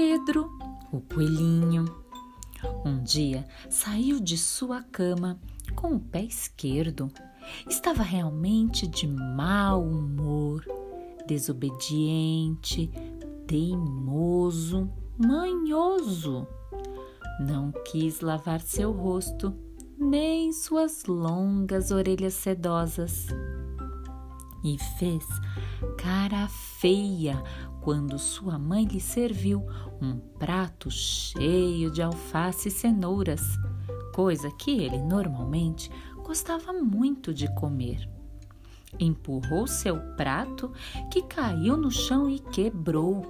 Pedro, o coelhinho. Um dia saiu de sua cama com o pé esquerdo. Estava realmente de mau humor, desobediente, teimoso, manhoso. Não quis lavar seu rosto, nem suas longas orelhas sedosas. E fez cara feia quando sua mãe lhe serviu um prato cheio de alface e cenouras, coisa que ele normalmente gostava muito de comer. Empurrou seu prato, que caiu no chão e quebrou.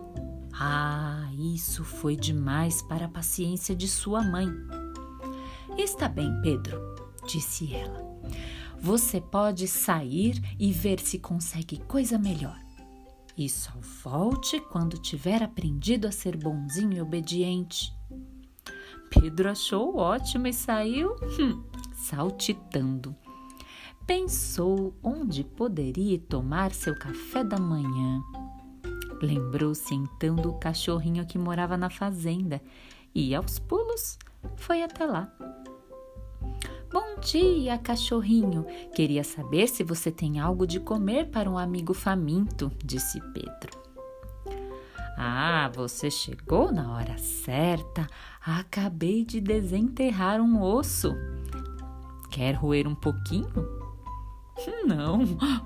Ah, isso foi demais para a paciência de sua mãe. Está bem, Pedro, disse ela. Você pode sair e ver se consegue coisa melhor. E só volte quando tiver aprendido a ser bonzinho e obediente. Pedro achou ótimo e saiu hum, saltitando. Pensou onde poderia tomar seu café da manhã. Lembrou-se então do cachorrinho que morava na fazenda e, aos pulos, foi até lá. Dia, cachorrinho. Queria saber se você tem algo de comer para um amigo faminto, disse Pedro. Ah, você chegou na hora certa. Acabei de desenterrar um osso. Quer roer um pouquinho? Não,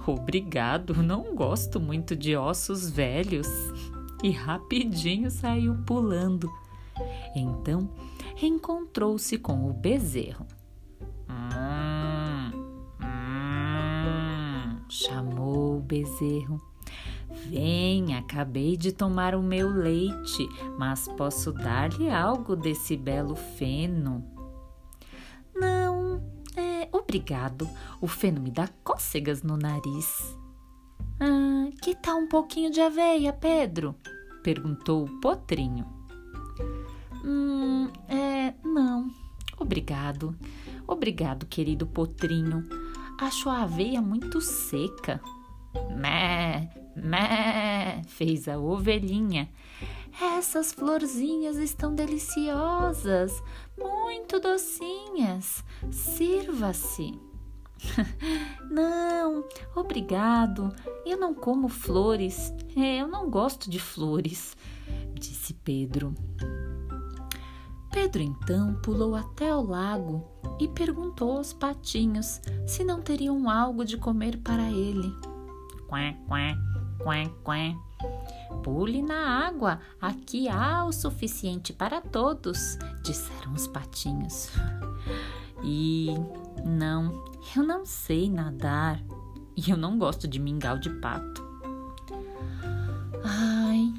obrigado. Não gosto muito de ossos velhos. E rapidinho saiu pulando. Então reencontrou-se com o bezerro. Chamou o bezerro. Vem, acabei de tomar o meu leite, mas posso dar-lhe algo desse belo feno. Não, é, obrigado. O feno me dá cócegas no nariz. Ah, que tal um pouquinho de aveia, Pedro? perguntou o potrinho. Hum, é, não. Obrigado. Obrigado, querido potrinho. Acho a aveia muito seca. Mé, mé, fez a ovelhinha. Essas florzinhas estão deliciosas, muito docinhas. Sirva-se. não, obrigado. Eu não como flores. É, eu não gosto de flores, disse Pedro. Pedro então pulou até o lago e perguntou aos patinhos se não teriam algo de comer para ele. Quá, quá, quá, quá. Pule na água, aqui há o suficiente para todos, disseram os patinhos. E não, eu não sei nadar e eu não gosto de mingau de pato. Ai,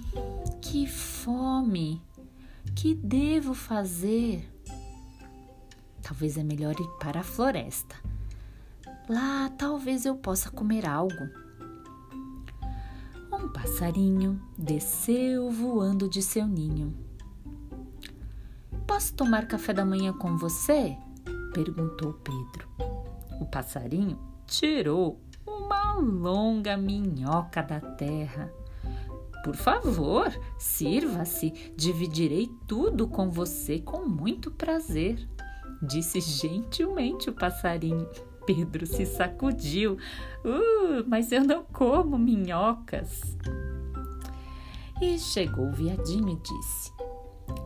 que fome! Que devo fazer? Talvez é melhor ir para a floresta. Lá talvez eu possa comer algo. Um passarinho desceu voando de seu ninho. Posso tomar café da manhã com você? perguntou Pedro. O passarinho tirou uma longa minhoca da terra. Por favor, sirva-se, dividirei tudo com você com muito prazer disse gentilmente o passarinho. Pedro se sacudiu. Uh, mas eu não como minhocas. E chegou o viadinho e disse: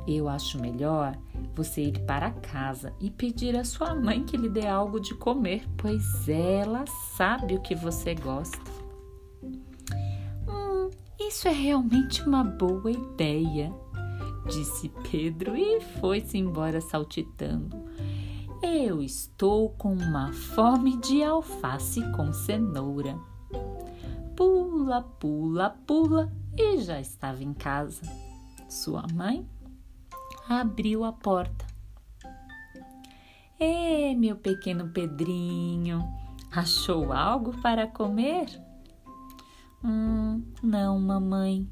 Eu acho melhor você ir para casa e pedir à sua mãe que lhe dê algo de comer, pois ela sabe o que você gosta. Hum, isso é realmente uma boa ideia, disse Pedro e foi-se embora saltitando. Eu estou com uma fome de alface com cenoura. Pula, pula, pula e já estava em casa. Sua mãe abriu a porta. Ê, meu pequeno Pedrinho, achou algo para comer? Hum, não, mamãe.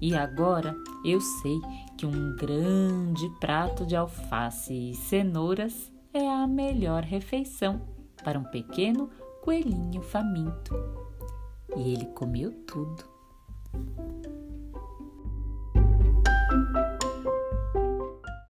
E agora eu sei que um grande prato de alface e cenouras é a melhor refeição para um pequeno coelhinho faminto. E ele comeu tudo.